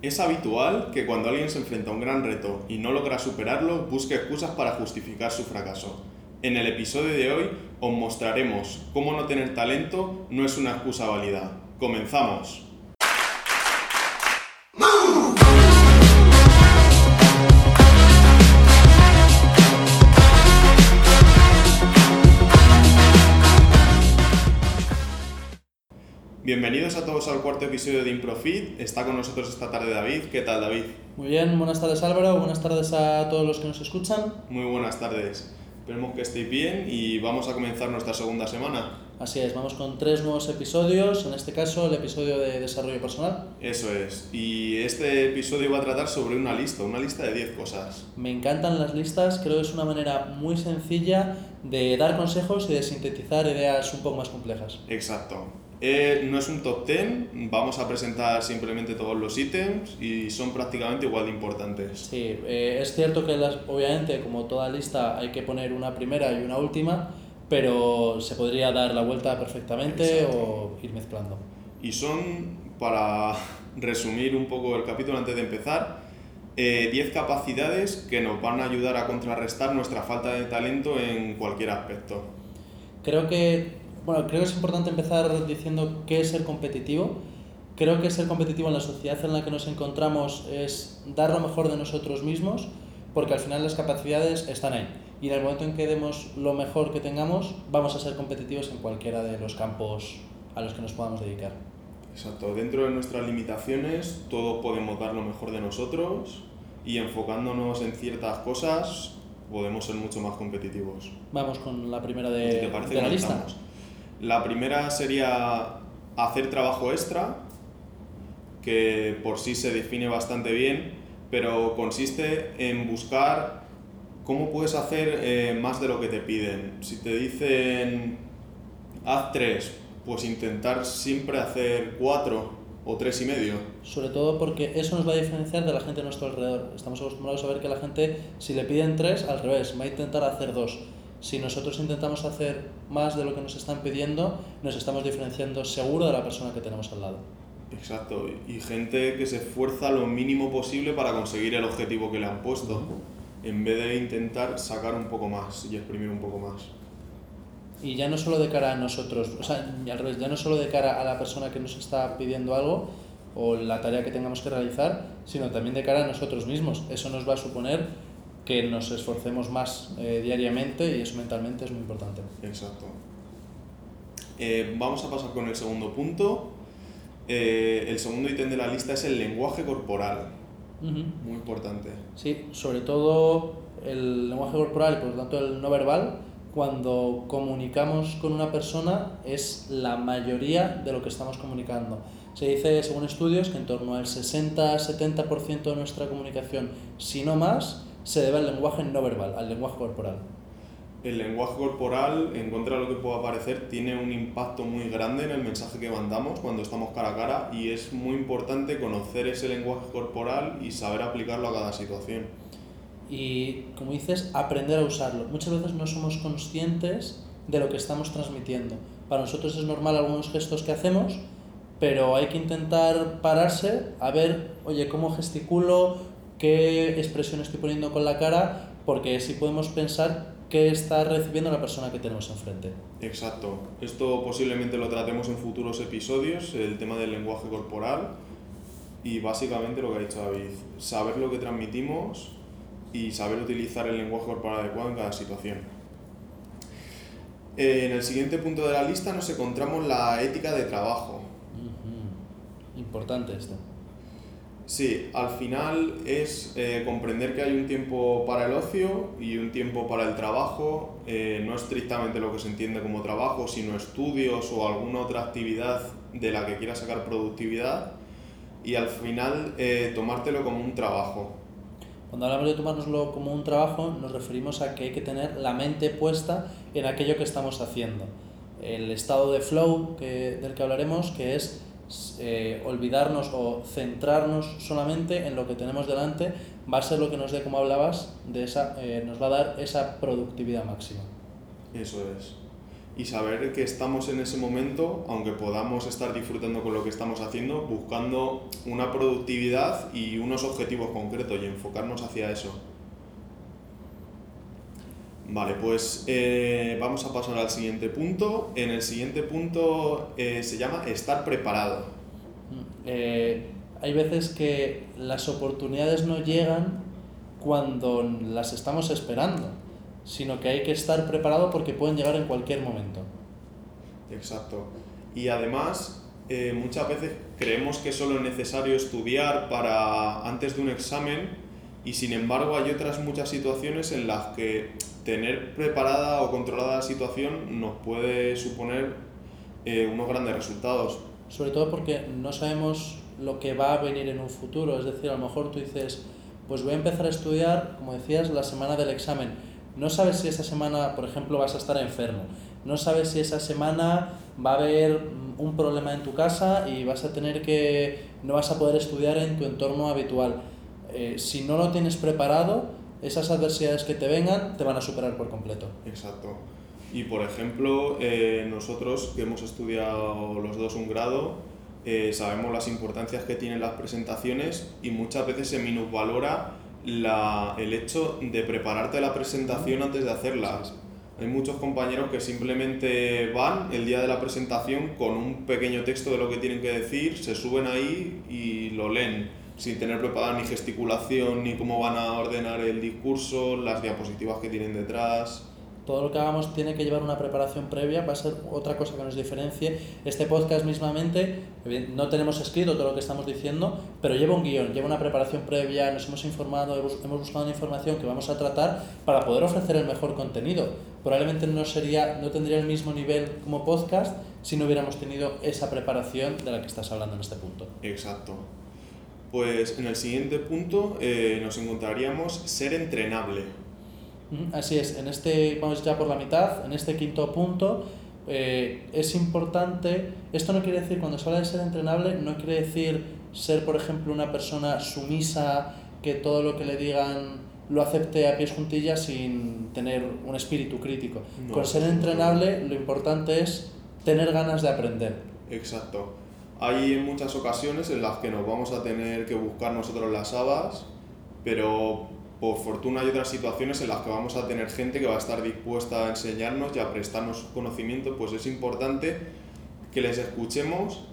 Es habitual que cuando alguien se enfrenta a un gran reto y no logra superarlo, busque excusas para justificar su fracaso. En el episodio de hoy os mostraremos cómo no tener talento no es una excusa válida. ¡Comenzamos! Bienvenidos a todos al cuarto episodio de Improfit. Está con nosotros esta tarde David. ¿Qué tal David? Muy bien, buenas tardes Álvaro, buenas tardes a todos los que nos escuchan. Muy buenas tardes. Esperemos que estéis bien y vamos a comenzar nuestra segunda semana. Así es, vamos con tres nuevos episodios, en este caso el episodio de desarrollo personal. Eso es. Y este episodio va a tratar sobre una lista, una lista de 10 cosas. Me encantan las listas, creo que es una manera muy sencilla de dar consejos y de sintetizar ideas un poco más complejas. Exacto. Eh, no es un top 10, vamos a presentar simplemente todos los ítems y son prácticamente igual de importantes. Sí, eh, es cierto que las, obviamente como toda lista hay que poner una primera y una última, pero se podría dar la vuelta perfectamente o ir mezclando. Y son, para resumir un poco el capítulo antes de empezar, 10 eh, capacidades que nos van a ayudar a contrarrestar nuestra falta de talento en cualquier aspecto. Creo que bueno, creo que es importante empezar diciendo qué es ser competitivo. Creo que ser competitivo en la sociedad en la que nos encontramos es dar lo mejor de nosotros mismos, porque al final las capacidades están ahí. Y en el momento en que demos lo mejor que tengamos, vamos a ser competitivos en cualquiera de los campos a los que nos podamos dedicar. Exacto, dentro de nuestras limitaciones todos podemos dar lo mejor de nosotros y enfocándonos en ciertas cosas podemos ser mucho más competitivos. Vamos con la primera de, de la lista. La primera sería hacer trabajo extra, que por sí se define bastante bien, pero consiste en buscar cómo puedes hacer eh, más de lo que te piden. Si te dicen haz tres, pues intentar siempre hacer cuatro o tres y medio. Sobre todo porque eso nos va a diferenciar de la gente a nuestro alrededor. Estamos acostumbrados a ver que la gente, si le piden tres, al revés, va a intentar hacer dos si nosotros intentamos hacer más de lo que nos están pidiendo, nos estamos diferenciando seguro de la persona que tenemos al lado. Exacto, y gente que se esfuerza lo mínimo posible para conseguir el objetivo que le han puesto, en vez de intentar sacar un poco más y exprimir un poco más. Y ya no solo de cara a nosotros, o sea, al revés, ya no solo de cara a la persona que nos está pidiendo algo o la tarea que tengamos que realizar, sino también de cara a nosotros mismos. Eso nos va a suponer que nos esforcemos más eh, diariamente y eso mentalmente es muy importante. Exacto. Eh, vamos a pasar con el segundo punto. Eh, el segundo ítem de la lista es el lenguaje corporal. Muy importante. Sí, sobre todo el lenguaje corporal y por lo tanto el no verbal, cuando comunicamos con una persona es la mayoría de lo que estamos comunicando. Se dice, según estudios, que en torno al 60-70% de nuestra comunicación, si no más, se debe al lenguaje no verbal, al lenguaje corporal. El lenguaje corporal, en contra de lo que pueda parecer, tiene un impacto muy grande en el mensaje que mandamos cuando estamos cara a cara y es muy importante conocer ese lenguaje corporal y saber aplicarlo a cada situación. Y, como dices, aprender a usarlo. Muchas veces no somos conscientes de lo que estamos transmitiendo. Para nosotros es normal algunos gestos que hacemos, pero hay que intentar pararse a ver, oye, cómo gesticulo, qué expresión estoy poniendo con la cara, porque así podemos pensar qué está recibiendo la persona que tenemos enfrente. Exacto. Esto posiblemente lo tratemos en futuros episodios, el tema del lenguaje corporal y básicamente lo que ha dicho David, saber lo que transmitimos y saber utilizar el lenguaje corporal adecuado en cada situación. En el siguiente punto de la lista nos encontramos la ética de trabajo. Importante esto. Sí, al final es eh, comprender que hay un tiempo para el ocio y un tiempo para el trabajo, eh, no estrictamente lo que se entiende como trabajo, sino estudios o alguna otra actividad de la que quieras sacar productividad y al final eh, tomártelo como un trabajo. Cuando hablamos de tomárnoslo como un trabajo nos referimos a que hay que tener la mente puesta en aquello que estamos haciendo. El estado de flow del que hablaremos, que es eh, olvidarnos o centrarnos solamente en lo que tenemos delante va a ser lo que nos dé, como hablabas, de esa, eh, nos va a dar esa productividad máxima. Eso es. y saber que estamos en ese momento, aunque podamos estar disfrutando con lo que estamos haciendo, buscando una productividad y unos objetivos concretos y enfocarnos hacia eso. Vale, pues eh, vamos a pasar al siguiente punto. En el siguiente punto eh, se llama estar preparado. Eh, hay veces que las oportunidades no llegan cuando las estamos esperando sino que hay que estar preparado porque pueden llegar en cualquier momento. Exacto. Y además, muchas veces creemos que solo es necesario estudiar para antes de un examen y sin embargo hay otras muchas situaciones en las que tener preparada o controlada la situación nos puede suponer eh, unos grandes resultados. Sobre todo porque no sabemos lo que va a venir en un futuro, es decir, a lo mejor tú dices, pues voy a empezar a estudiar, como decías, la semana del examen no sabes si esa semana, por ejemplo, vas a estar enfermo. No sabes si esa semana va a haber un problema en tu casa y vas a tener que, no vas a poder estudiar en tu entorno habitual. Eh, si no lo tienes preparado, esas adversidades que te vengan te van a superar por completo. Exacto. Y por ejemplo, eh, nosotros que hemos estudiado los dos un grado, eh, sabemos las importancias que tienen las presentaciones y muchas veces se minusvalora la, el hecho de prepararte la presentación antes de hacerla. Hay muchos compañeros que simplemente van el día de la presentación con un pequeño texto de lo que tienen que decir, se suben ahí y lo leen, sin tener preparada ni gesticulación, ni cómo van a ordenar el discurso, las diapositivas que tienen detrás todo lo que hagamos tiene que llevar una preparación previa, va a ser otra cosa que nos diferencie. Este podcast mismamente, no tenemos escrito todo lo que estamos diciendo, pero lleva un guion, lleva una preparación previa, nos hemos informado, hemos buscado una información que vamos a tratar para poder ofrecer el mejor contenido. Probablemente no, sería, no tendría el mismo nivel como podcast si no hubiéramos tenido esa preparación de la que estás hablando en este punto. Exacto. Pues en el siguiente punto eh, nos encontraríamos ser entrenable. Así es, en este, vamos ya por la mitad, en este quinto punto, eh, es importante, esto no quiere decir, cuando se habla de ser entrenable, no quiere decir ser, por ejemplo, una persona sumisa, que todo lo que le digan lo acepte a pies juntillas sin tener un espíritu crítico. Con ser entrenable, lo importante es tener ganas de aprender. Exacto. Hay muchas ocasiones en las que nos vamos a tener que buscar nosotros las habas, pero por fortuna hay otras situaciones en las que vamos a tener gente que va a estar dispuesta a enseñarnos y a prestarnos conocimiento, pues es importante que les escuchemos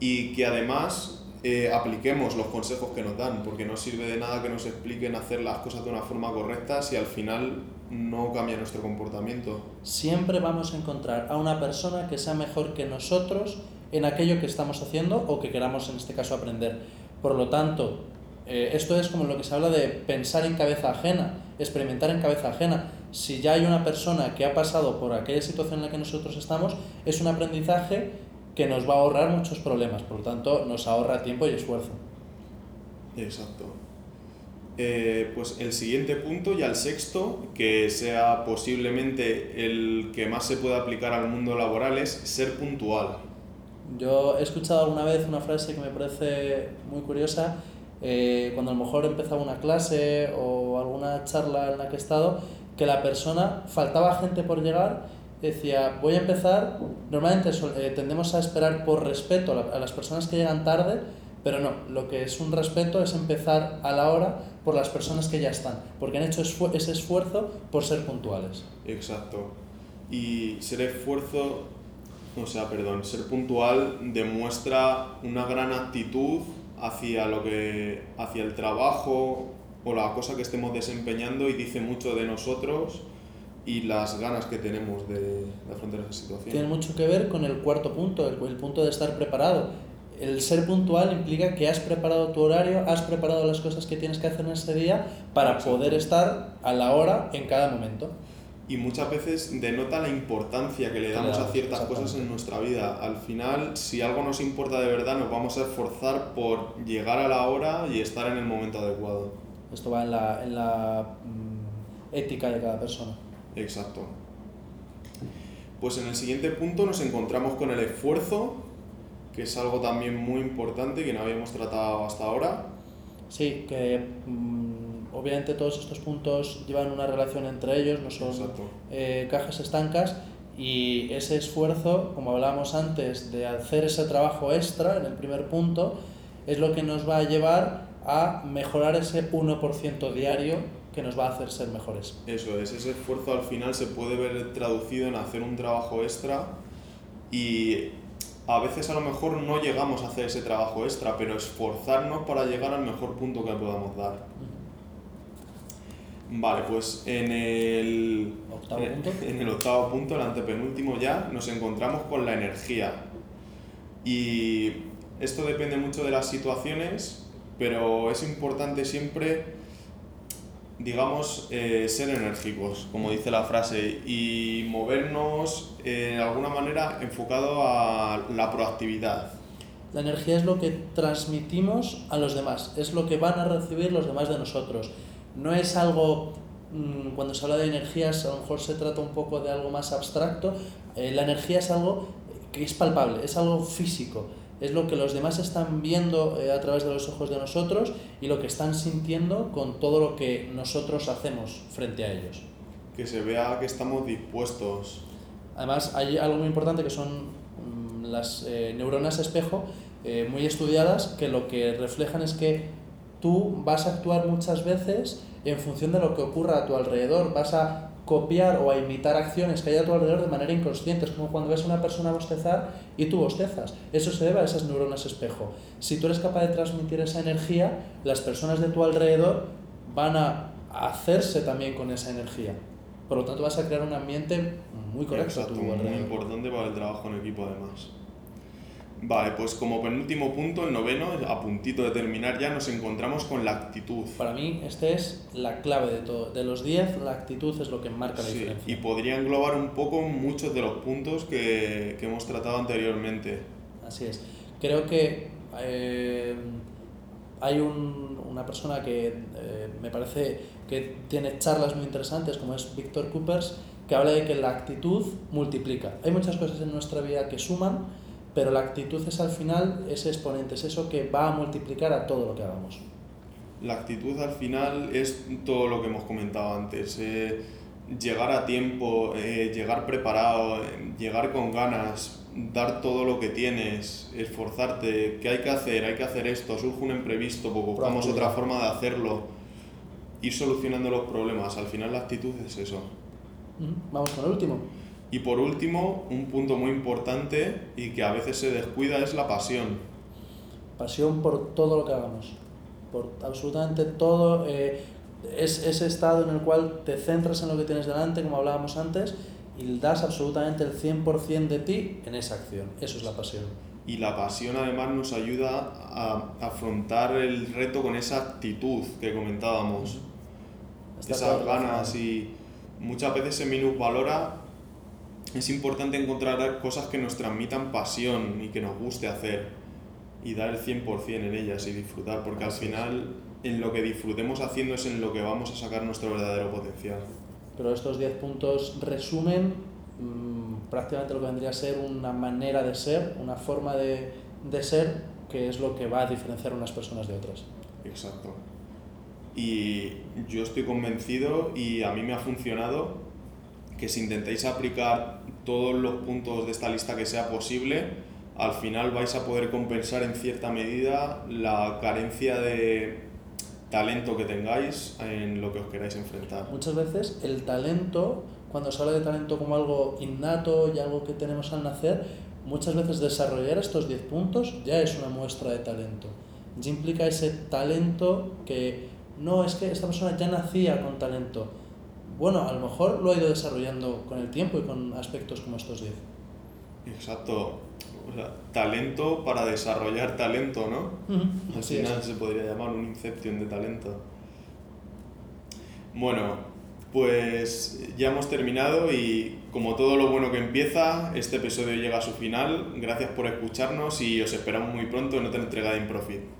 y que además eh, apliquemos los consejos que nos dan, porque no sirve de nada que nos expliquen hacer las cosas de una forma correcta si al final no cambia nuestro comportamiento. Siempre vamos a encontrar a una persona que sea mejor que nosotros en aquello que estamos haciendo o que queramos en este caso aprender. Por lo tanto, eh, esto es como lo que se habla de pensar en cabeza ajena, experimentar en cabeza ajena. Si ya hay una persona que ha pasado por aquella situación en la que nosotros estamos, es un aprendizaje que nos va a ahorrar muchos problemas, por lo tanto nos ahorra tiempo y esfuerzo. Exacto. Eh, pues el siguiente punto, ya el sexto, que sea posiblemente el que más se pueda aplicar al mundo laboral, es ser puntual. Yo he escuchado alguna vez una frase que me parece muy curiosa eh, cuando a lo mejor empezaba una clase o alguna charla en la que he estado, que la persona, faltaba gente por llegar, decía, voy a empezar, normalmente eh, tendemos a esperar por respeto a, las personas que llegan tarde, pero no, lo que es un respeto es empezar a la hora por las personas que ya están, porque han hecho ese esfuerzo por ser puntuales. Exacto. Y ser esfuerzo, o sea, perdón, ser puntual demuestra una gran actitud hacia, lo que, hacia el trabajo o la cosa que estemos desempeñando y dice mucho de nosotros y las ganas que tenemos de, afrontar esa situación. Tiene mucho que ver con el cuarto punto, el, el punto de estar preparado. El ser puntual implica que has preparado tu horario, has preparado las cosas que tienes que hacer en ese día para poder estar a la hora en cada momento y muchas veces denota la importancia que le damos a ciertas cosas en nuestra vida. Al final, si algo nos importa de verdad, nos vamos a esforzar por llegar a la hora y estar en el momento adecuado. Esto va en la, en la mm, ética de cada persona. Exacto. Pues en el siguiente punto nos encontramos con el esfuerzo, que es algo también muy importante que no habíamos tratado hasta ahora. Sí, que mm, obviamente todos estos puntos llevan una relación entre ellos, no son eh, cajas estancas Y ese esfuerzo, como hablábamos antes, de hacer ese trabajo extra en el primer punto, es lo que nos va a llevar a mejorar ese 1% diario que nos va a hacer ser mejores. Eso es, ese esfuerzo al final se puede ver traducido en hacer un trabajo extra y a veces a lo mejor no llegamos a hacer ese trabajo extra, pero esforzarnos para llegar al mejor punto que podamos dar. Vale, pues en el octavo punto, en el octavo punto, el antepenúltimo ya, nos encontramos con la energía. Y esto depende mucho de las situaciones, pero es importante siempre, digamos, eh, ser enérgicos, como dice la frase, y movernos eh, de alguna manera enfocado a la proactividad. La energía es lo que transmitimos a los demás, es lo que van a recibir los demás de nosotros no es algo, mm, cuando se habla de energías, a lo mejor se trata un poco de algo más abstracto. Eh, la energía es algo que es palpable, es algo físico, es lo que los demás están viendo eh, a través de los ojos de nosotros y lo que están sintiendo con todo lo que nosotros hacemos frente a ellos. Que se vea que estamos dispuestos. Además, hay algo muy importante que son mm, las eh, neuronas espejo, muy estudiadas, que lo que reflejan es que tú vas a actuar muchas veces en función de lo que ocurra a tu alrededor, vas a copiar o a imitar acciones que hay a tu alrededor de manera inconsciente. Es como cuando ves a una persona bostezar y tú bostezas. Eso se debe a esas neuronas espejo. Si tú eres capaz de transmitir esa energía, las personas de tu alrededor van a hacerse también con esa energía. Por lo tanto, vas a crear un ambiente muy correcto a tu alrededor. Muy importante para el trabajo en equipo, además. Vale, pues como penúltimo punto, el noveno, a puntito de terminar ya, nos encontramos con la actitud. Para mí, esta es la clave de todo. De los 10, la actitud es lo que marca la diferencia. Y podría englobar un poco muchos de los puntos que, que hemos tratado anteriormente. Así es. Creo que eh, hay un, una persona que eh, me parece que tiene charlas muy interesantes, como es Víctor Coopers, que habla de que la actitud multiplica. Hay muchas cosas en nuestra vida que suman pero la actitud es al final ese exponente, es eso que va a multiplicar a todo lo que hagamos. La actitud al final es todo lo que hemos comentado antes, eh, llegar a tiempo, eh, llegar preparado, llegar con ganas, dar todo lo que tienes, esforzarte, ¿qué hay que hacer? Hay que hacer esto, surge un imprevisto, pues buscamos otra forma de hacerlo, ir solucionando los problemas, al final la actitud es eso. Vamos con el último. Y por último, un punto muy importante y que a veces se descuida es la pasión. Pasión por todo lo que hagamos, por absolutamente todo. Eh, es ese estado en el cual te centras en lo que tienes delante, como hablábamos antes, y das absolutamente el 100% de ti en esa acción. Eso es la pasión. Y la pasión además nos ayuda a afrontar el reto con esa actitud que comentábamos. Esas ganas y muchas veces se minusvalora es importante encontrar cosas que nos transmitan pasión y que nos guste hacer y dar el 100% en ellas y disfrutar, porque al final en lo que disfrutemos haciendo es en lo que vamos a sacar nuestro verdadero potencial. Pero estos 10 puntos resumen mm, prácticamente lo que vendría a ser una manera de ser, una forma de, de ser que es lo que va a diferenciar unas personas de otras. Exacto. Y yo estoy convencido y a mí me ha funcionado que si intentáis aplicar todos los puntos de esta lista que sea posible, al final vais a poder compensar en cierta medida la carencia de talento que tengáis en lo que os queráis enfrentar. Muchas veces el talento, cuando se habla de talento como algo innato y algo que tenemos al nacer, muchas veces desarrollar estos 10 puntos ya es una muestra de talento. Ya implica ese talento que no es que esta persona ya nacía con talento, bueno, a lo mejor lo ha ido desarrollando con el tiempo y con aspectos como estos 10. Exacto. O sea, talento para desarrollar talento, ¿no? Al final se podría llamar un inception de talento. Bueno, pues ya hemos terminado y como todo lo bueno que empieza, este episodio llega a su final. Gracias por escucharnos y os esperamos muy pronto en otra entrega de Improfit.